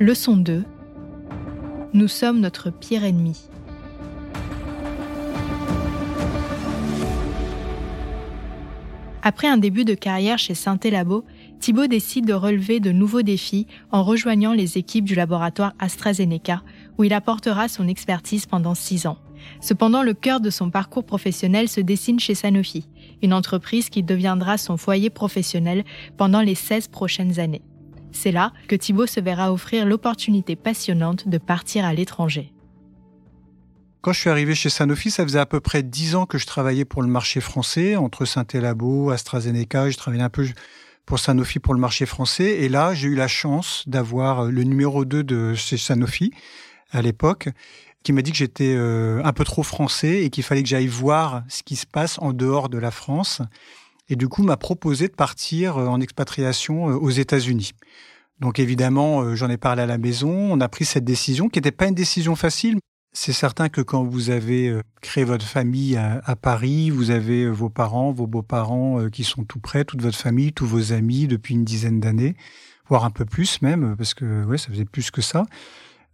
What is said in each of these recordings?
Leçon 2. Nous sommes notre pire ennemi. Après un début de carrière chez Synthé Labo, Thibault décide de relever de nouveaux défis en rejoignant les équipes du laboratoire AstraZeneca, où il apportera son expertise pendant six ans. Cependant, le cœur de son parcours professionnel se dessine chez Sanofi, une entreprise qui deviendra son foyer professionnel pendant les 16 prochaines années. C'est là que Thibault se verra offrir l'opportunité passionnante de partir à l'étranger. Quand je suis arrivé chez Sanofi, ça faisait à peu près dix ans que je travaillais pour le marché français, entre Synthé-Labo, AstraZeneca, je travaillais un peu pour Sanofi pour le marché français. Et là, j'ai eu la chance d'avoir le numéro 2 de chez Sanofi à l'époque, qui m'a dit que j'étais euh, un peu trop français et qu'il fallait que j'aille voir ce qui se passe en dehors de la France. Et du coup, m'a proposé de partir euh, en expatriation euh, aux États-Unis. Donc évidemment, j'en ai parlé à la maison, on a pris cette décision qui n'était pas une décision facile. C'est certain que quand vous avez créé votre famille à, Paris, vous avez vos parents, vos beaux-parents qui sont tout près, toute votre famille, tous vos amis depuis une dizaine d'années, voire un peu plus même, parce que ouais, ça faisait plus que ça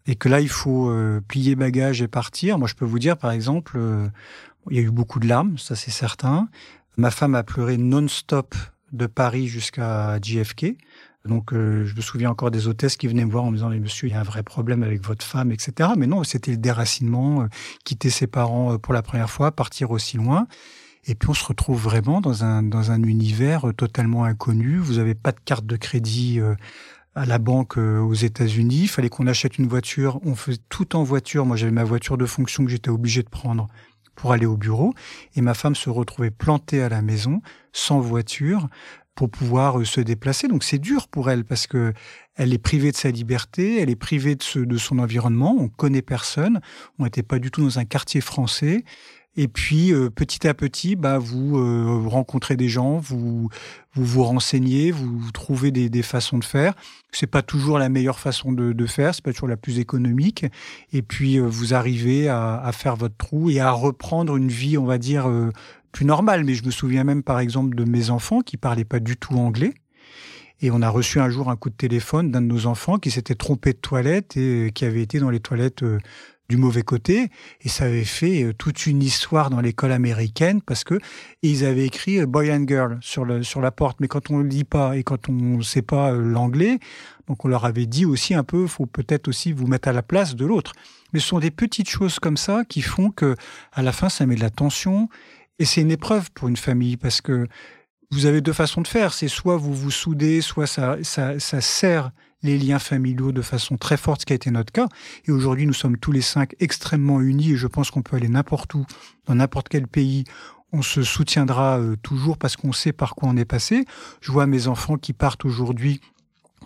et que là, il faut euh, plier bagage et partir. Moi, je peux vous dire, par exemple, euh, il y a eu beaucoup de larmes, ça c'est certain. Ma femme a pleuré non-stop de Paris jusqu'à JFK. Donc, euh, je me souviens encore des hôtesses qui venaient me voir en me disant, monsieur, il y a un vrai problème avec votre femme, etc. Mais non, c'était le déracinement, quitter ses parents pour la première fois, partir aussi loin. Et puis on se retrouve vraiment dans un, dans un univers totalement inconnu. Vous n'avez pas de carte de crédit à la banque euh, aux États-Unis. Il fallait qu'on achète une voiture. On faisait tout en voiture. Moi, j'avais ma voiture de fonction que j'étais obligé de prendre pour aller au bureau. Et ma femme se retrouvait plantée à la maison, sans voiture, pour pouvoir euh, se déplacer. Donc c'est dur pour elle parce que elle est privée de sa liberté, elle est privée de, de son environnement. On connaît personne. On n'était pas du tout dans un quartier français. Et puis euh, petit à petit, bah, vous, euh, rencontrez des gens, vous vous, vous renseignez, vous, trouvez des, des, façons de faire. C'est pas toujours la meilleure façon de, de faire, c'est pas toujours la plus économique. Et puis euh, vous arrivez à, à, faire votre trou et à reprendre une vie, on va dire plus normale. Mais je me souviens même par exemple de mes enfants qui parlaient pas du tout anglais. Et on a reçu un jour un coup de téléphone d'un de nos enfants qui s'était trompé de toilette et qui avait été dans les toilettes du mauvais côté. Et ça avait fait euh, toute une histoire dans l'école américaine parce que ils avaient écrit euh, boy and girl sur le sur la porte. Mais quand on ne lit pas et quand on ne sait pas euh, l'anglais donc on leur avait dit aussi un peu faut peut-être aussi vous mettre à la place de l'autre. Mais ce sont des petites choses comme ça qui font que à la fin ça met de la tension. Et c'est une épreuve pour une famille parce que vous avez deux façons de faire. C'est soit vous vous soudez soit ça ça, ça sert les liens familiaux de façon très forte, ce qui a été notre cas. Et aujourd'hui, nous sommes tous les cinq extrêmement unis et je pense qu'on peut aller n'importe où, dans n'importe quel pays. On se soutiendra euh, toujours parce qu'on sait par quoi on est passé. Je vois mes enfants qui partent aujourd'hui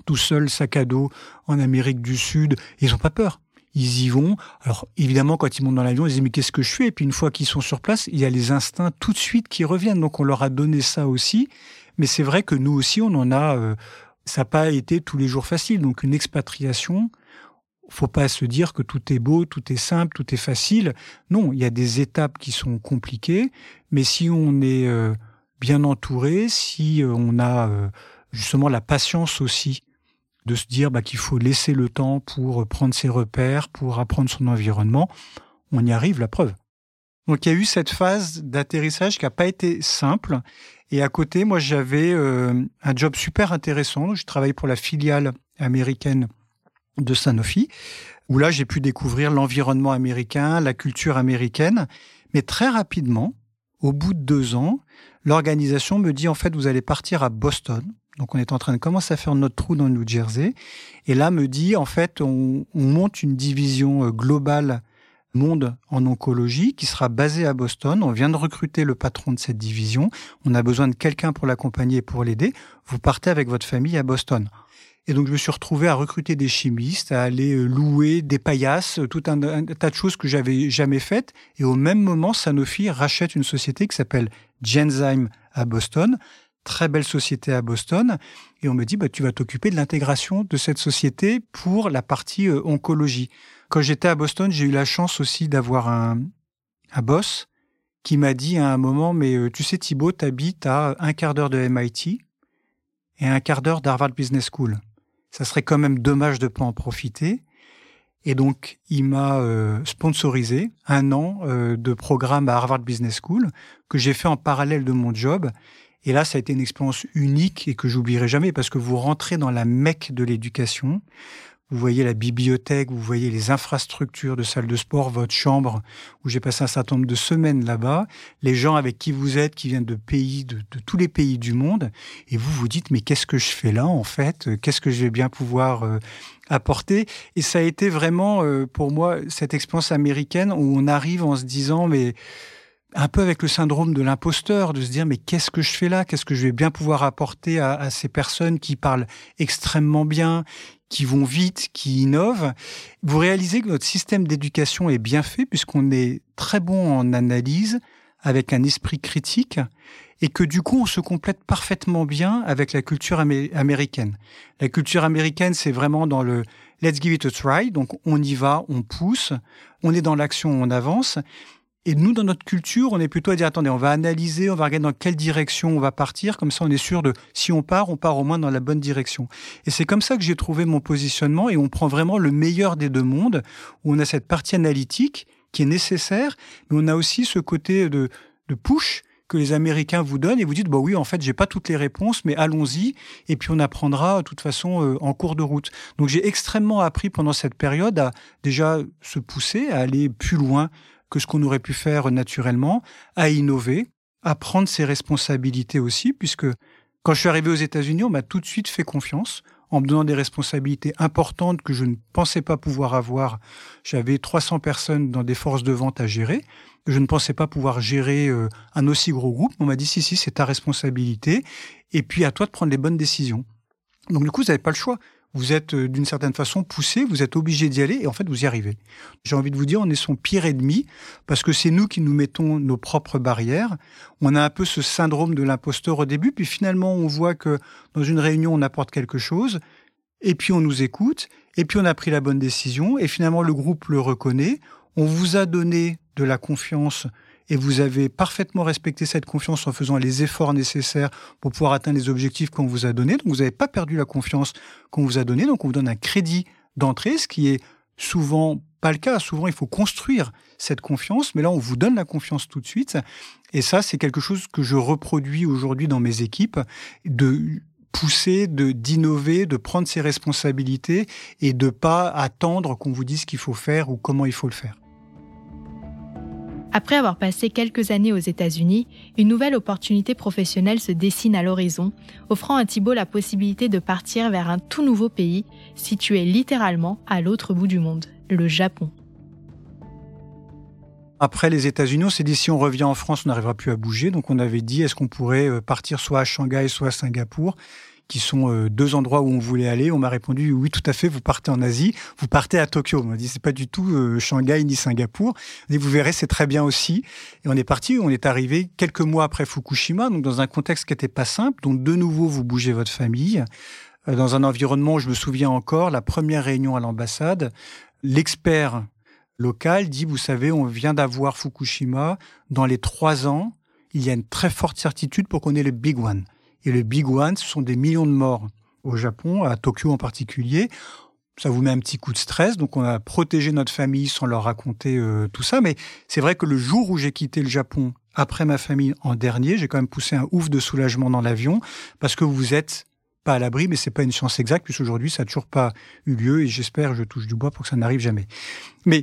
tout seuls, sac à dos, en Amérique du Sud. Ils n'ont pas peur ils y vont. Alors évidemment, quand ils montent dans l'avion, ils disent mais qu'est-ce que je fais? Et puis une fois qu'ils sont sur place, il y a les instincts tout de suite qui reviennent. Donc on leur a donné ça aussi. Mais c'est vrai que nous aussi, on en a euh, ça n'a pas été tous les jours facile. Donc une expatriation, faut pas se dire que tout est beau, tout est simple, tout est facile. Non, il y a des étapes qui sont compliquées, mais si on est euh, bien entouré, si euh, on a euh, justement la patience aussi de se dire bah, qu'il faut laisser le temps pour prendre ses repères, pour apprendre son environnement, on y arrive, la preuve. Donc il y a eu cette phase d'atterrissage qui n'a pas été simple et à côté, moi, j'avais euh, un job super intéressant. Je travaillais pour la filiale américaine de Sanofi, où là, j'ai pu découvrir l'environnement américain, la culture américaine. Mais très rapidement, au bout de deux ans, l'organisation me dit, en fait, vous allez partir à Boston. Donc, on est en train de commencer à faire notre trou dans le New Jersey. Et là, me dit, en fait, on, on monte une division euh, globale monde en oncologie qui sera basé à Boston. On vient de recruter le patron de cette division. On a besoin de quelqu'un pour l'accompagner et pour l'aider. Vous partez avec votre famille à Boston. Et donc, je me suis retrouvé à recruter des chimistes, à aller euh, louer des paillasses, tout un, tas de choses que j'avais jamais faites. Et au même moment, Sanofi rachète une société qui s'appelle Genzyme à Boston. Très belle société à Boston. Et on me dit, bah, tu vas t'occuper de l'intégration de cette société pour la partie euh, oncologie. Quand j'étais à Boston, j'ai eu la chance aussi d'avoir un, boss qui m'a dit à un moment, mais euh, tu sais Thibault, t'habites à un quart d'heure de MIT et un quart d'heure d'Harvard Business School. ça serait quand même dommage de pas en profiter. Et donc, il m'a euh, sponsorisé un an euh, de programme à Harvard Business School que j'ai fait en parallèle de mon job. Et là, ça a été une expérience unique et que j'oublierai jamais parce que vous rentrez dans la mecque de l'éducation. Vous voyez la bibliothèque, vous voyez les infrastructures de salle de sport, votre chambre, où j'ai passé un certain nombre de semaines là-bas, les gens avec qui vous êtes, qui viennent de pays, de, tous les pays du monde, et vous vous dites, mais qu'est-ce que je fais là, en fait? Qu'est-ce que je vais bien pouvoir euh, apporter? Et ça a été vraiment, euh, pour moi, cette expérience américaine où on arrive en se disant, mais un peu avec le syndrome de l'imposteur, de se dire mais qu'est-ce que je fais là? Qu'est-ce que je vais bien pouvoir apporter à, ces personnes qui parlent extrêmement bien, qui vont vite, qui innovent Vous réalisez que notre système d'éducation est bien fait puisqu'on est très bon en analyse, avec un esprit critique, et que du coup on se complète parfaitement bien avec la culture américaine. La culture américaine, c'est vraiment dans le let's give it a try, donc on y va, on pousse, on est dans l'action, on avance. Et nous, dans notre culture, on est plutôt à dire, attendez, on va analyser, on va regarder dans quelle direction on va partir, comme ça on est sûr de, si on part, on part au moins dans la bonne direction. Et c'est comme ça que j'ai trouvé mon positionnement, et on prend vraiment le meilleur des deux mondes, où on a cette partie analytique qui est nécessaire, mais on a aussi ce côté de, push que les Américains vous donnent, et vous dites, bah oui, en fait, j'ai pas toutes les réponses, mais allons-y, et puis on apprendra de toute façon euh, en cours de route. Donc j'ai extrêmement appris pendant cette période à déjà se pousser, à aller plus loin que ce qu'on aurait pu faire naturellement, à innover, à prendre ses responsabilités aussi, puisque quand je suis arrivé aux États-Unis, on m'a tout de suite fait confiance en me donnant des responsabilités importantes que je ne pensais pas pouvoir avoir. J'avais 300 personnes dans des forces de vente à gérer. Je ne pensais pas pouvoir gérer euh, un aussi gros groupe. On m'a dit si, si, c'est ta responsabilité. Et puis à toi de prendre les bonnes décisions. Donc du coup, vous n'avez pas le choix vous êtes euh, d'une certaine façon poussé, vous êtes obligé d'y aller et en fait vous y arrivez. J'ai envie de vous dire, on est son pire ennemi parce que c'est nous qui nous mettons nos propres barrières. On a un peu ce syndrome de l'imposteur au début, puis finalement on voit que dans une réunion on apporte quelque chose et puis on nous écoute et puis on a pris la bonne décision et finalement le groupe le reconnaît. On vous a donné de la confiance et vous avez parfaitement respecté cette confiance en faisant les efforts nécessaires pour pouvoir atteindre les objectifs qu'on vous a donnés. Donc vous n'avez pas perdu la confiance qu'on vous a donnée. Donc on vous donne un crédit d'entrée, ce qui est souvent pas le cas. Souvent, il faut construire cette confiance, mais là, on vous donne la confiance tout de suite. Et ça, c'est quelque chose que je reproduis aujourd'hui dans mes équipes, de pousser, de d'innover, de prendre ses responsabilités et de pas attendre qu'on vous dise ce qu'il faut faire ou comment il faut le faire. Après avoir passé quelques années aux États-Unis, une nouvelle opportunité professionnelle se dessine à l'horizon, offrant à Thibault la possibilité de partir vers un tout nouveau pays, situé littéralement à l'autre bout du monde, le Japon. Après les États-Unis, on s'est dit si on revient en France, on n'arrivera plus à bouger. Donc on avait dit est-ce qu'on pourrait euh, partir soit à Shanghai, soit à Singapour? Qui sont euh, deux endroits où on voulait aller. On m'a répondu oui, tout à fait. Vous partez en Asie, vous partez à Tokyo. On m'a dit c'est pas du tout euh, Shanghai ni Singapour. Et vous verrez, c'est très bien aussi. Et on est parti. On est arrivé quelques mois après Fukushima, donc dans un contexte qui n'était pas simple. Donc de nouveau, vous bougez votre famille euh, dans un environnement. Je me souviens encore la première réunion à l'ambassade. L'expert local dit vous savez, on vient d'avoir Fukushima. Dans les trois ans, il y a une très forte certitude pour qu'on ait le big one. Et le Big One, ce sont des millions de morts au Japon, à Tokyo en particulier. Ça vous met un petit coup de stress, donc on a protégé notre famille sans leur raconter euh, tout ça. Mais c'est vrai que le jour où j'ai quitté le Japon, après ma famille en dernier, j'ai quand même poussé un ouf de soulagement dans l'avion, parce que vous êtes pas à l'abri, mais c'est pas une chance exacte, puisqu'aujourd'hui, ça n'a toujours pas eu lieu, et j'espère, je touche du bois pour que ça n'arrive jamais. Mais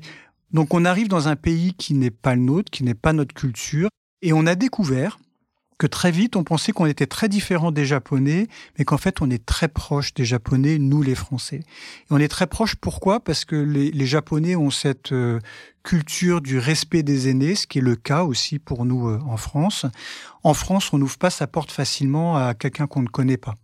donc on arrive dans un pays qui n'est pas le nôtre, qui n'est pas notre culture, et on a découvert que très vite, on pensait qu'on était très différent des Japonais, mais qu'en fait, on est très proche des Japonais, nous les Français. Et on est très proche, pourquoi? Parce que les, Japonais ont cette euh, culture du respect des aînés, ce qui est le cas aussi pour nous euh, en France. En France, on n'ouvre pas sa porte facilement à quelqu'un qu'on ne connaît pas.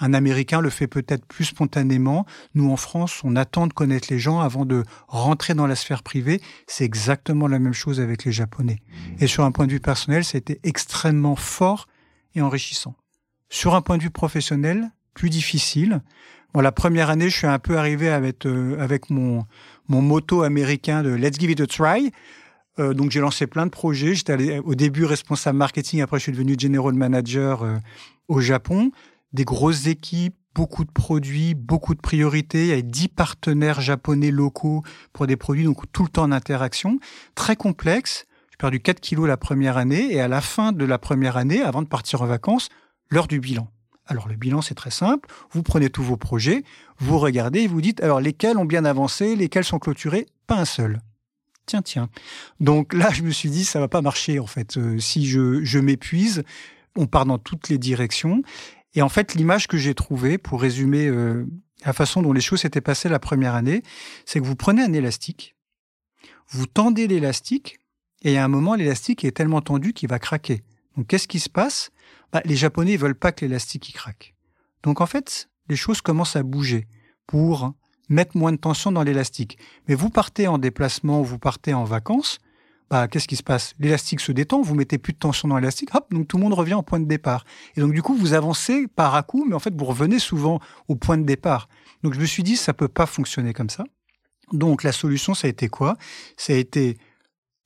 Un Américain le fait peut-être plus spontanément. Nous, en France, on attend de connaître les gens avant de rentrer dans la sphère privée. C'est exactement la même chose avec les Japonais. Et sur un point de vue personnel, ça a été extrêmement fort et enrichissant. Sur un point de vue professionnel, plus difficile. Bon, la première année, je suis un peu arrivé avec, euh, mon, motto américain de Let's give it a try. Euh, donc j'ai lancé plein de projets. J'étais au début responsable marketing, après je suis devenu general manager euh, au Japon des grosses équipes, beaucoup de produits, beaucoup de priorités. Il y avait 10 partenaires japonais locaux pour des produits, donc tout le temps d'interaction. Très complexe. J'ai perdu 4 kilos la première année et à la fin de la première année, avant de partir en vacances, l'heure du bilan. Alors le bilan, c'est très simple. Vous prenez tous vos projets, vous regardez et vous dites, alors lesquels ont bien avancé, lesquels sont clôturés? Pas un seul. Tiens, tiens. Donc là, je me suis dit, ça va pas marcher en fait. Euh, si je m'épuise, on part dans toutes les directions. Et en fait, l'image que j'ai trouvée, pour résumer euh, la façon dont les choses s'étaient passées la première année, c'est que vous prenez un élastique, vous tendez l'élastique, et à un moment, l'élastique est tellement tendu qu'il va craquer. Donc, qu'est-ce qui se passe? Bah, Les Japonais veulent pas que l'élastique craque. Donc, en fait, les choses commencent à bouger pour mettre moins de tension dans l'élastique. Mais vous partez en déplacement, vous partez en vacances, bah, qu'est-ce qui se passe? L'élastique se détend, vous mettez plus de tension dans l'élastique, hop, donc tout le monde revient au point de départ. Et donc du coup, vous avancez par à coup, mais en fait, vous revenez souvent au point de départ. Donc je me suis dit, ça peut pas fonctionner comme ça. Donc la solution, ça a été quoi? Ça a été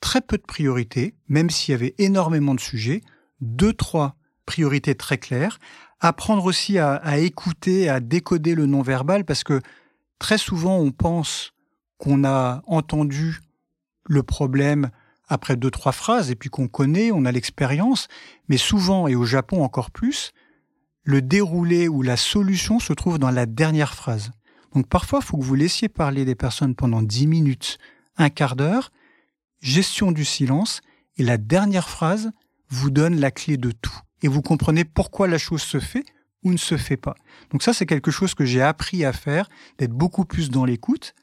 très peu de priorités, même s'il y avait énormément de sujets, deux, trois priorités très claires, apprendre aussi à, à écouter, à décoder le non-verbal, parce que très souvent, on pense qu'on a entendu le problème après deux, trois phrases, et puis qu'on connaît, on a l'expérience, mais souvent, et au Japon encore plus, le déroulé ou la solution se trouve dans la dernière phrase. Donc parfois, il faut que vous laissiez parler des personnes pendant dix minutes, un quart d'heure, gestion du silence, et la dernière phrase vous donne la clé de tout. Et vous comprenez pourquoi la chose se fait ou ne se fait pas. Donc ça, c'est quelque chose que j'ai appris à faire, d'être beaucoup plus dans l'écoute,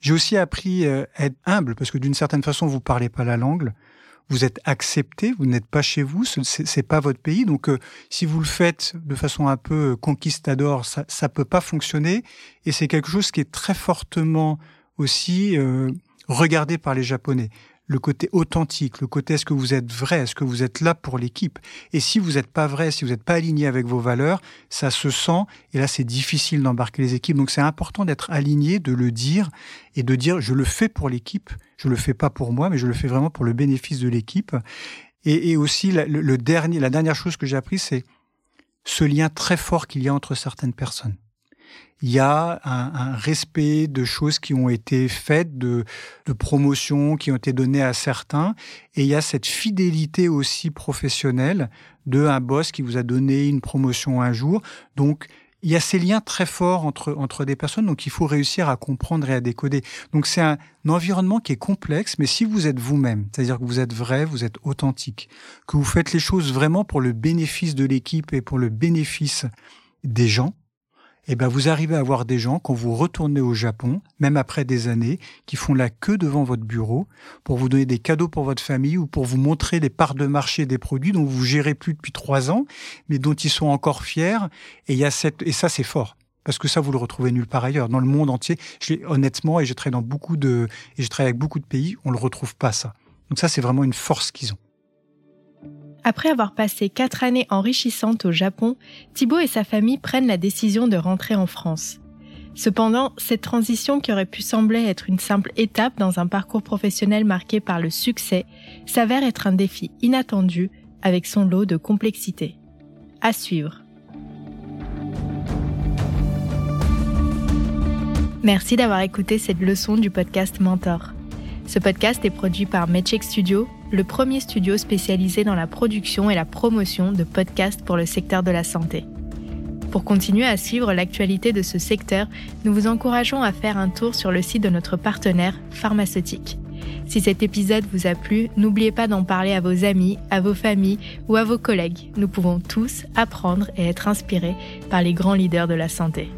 j'ai aussi appris euh, à être humble parce que d'une certaine façon, vous parlez pas la langue, vous êtes accepté, vous n'êtes pas chez vous, ce n'est pas votre pays. Donc, euh, si vous le faites de façon un peu euh, conquistador, ça, ça peut pas fonctionner. Et c'est quelque chose qui est très fortement aussi regardé par les Japonais le côté authentique, le côté est-ce que vous êtes vrai, est-ce que vous êtes là pour l'équipe. Et si vous n'êtes pas vrai, si vous n'êtes pas aligné avec vos valeurs, ça se sent, et là c'est difficile d'embarquer les équipes. Donc c'est important d'être aligné, de le dire, et de dire je le fais pour l'équipe, je le fais pas pour moi, mais je le fais vraiment pour le bénéfice de l'équipe. Et, aussi le dernier, la dernière chose que j'ai appris, c'est ce lien très fort qu'il y a entre certaines personnes il y a un, respect de choses qui ont été faites, de, de promotions qui ont été données à certains, et il y a cette fidélité aussi professionnelle de un boss qui vous a donné une promotion un jour. Donc, il y a ces liens très forts entre, entre des personnes, donc il faut réussir à comprendre et à décoder. Donc c'est un, environnement qui est complexe, mais si vous êtes vous-même, c'est-à-dire que vous êtes vrai, vous êtes authentique, que vous faites les choses vraiment pour le bénéfice de l'équipe et pour le bénéfice des gens, eh ben vous arrivez à avoir des gens, quand vous retournez au Japon, même après des années, qui font la queue devant votre bureau pour vous donner des cadeaux pour votre famille ou pour vous montrer les parts de marché des produits dont vous gérez plus depuis trois ans, mais dont ils sont encore fiers. Et, il y a cette, et ça, c'est fort. Parce que ça, vous le retrouvez nulle part ailleurs. Dans le monde entier, je honnêtement, et je travaille dans beaucoup de, et je travaille avec beaucoup de pays, on le retrouve pas, ça. Donc ça, c'est vraiment une force qu'ils ont. Après avoir passé quatre années enrichissantes au Japon, Thibault et sa famille prennent la décision de rentrer en France. Cependant, cette transition qui aurait pu sembler être une simple étape dans un parcours professionnel marqué par le succès s'avère être un défi inattendu avec son lot de complexité. À suivre. Merci d'avoir écouté cette leçon du podcast Mentor. Ce podcast est produit par Medcheck Studio, le premier studio spécialisé dans la production et la promotion de podcasts pour le secteur de la santé. Pour continuer à suivre l'actualité de ce secteur, nous vous encourageons à faire un tour sur le site de notre partenaire pharmaceutique. Si cet épisode vous a plu, n'oubliez pas d'en parler à vos amis, à vos familles ou à vos collègues. Nous pouvons tous apprendre et être inspirés par les grands leaders de la santé.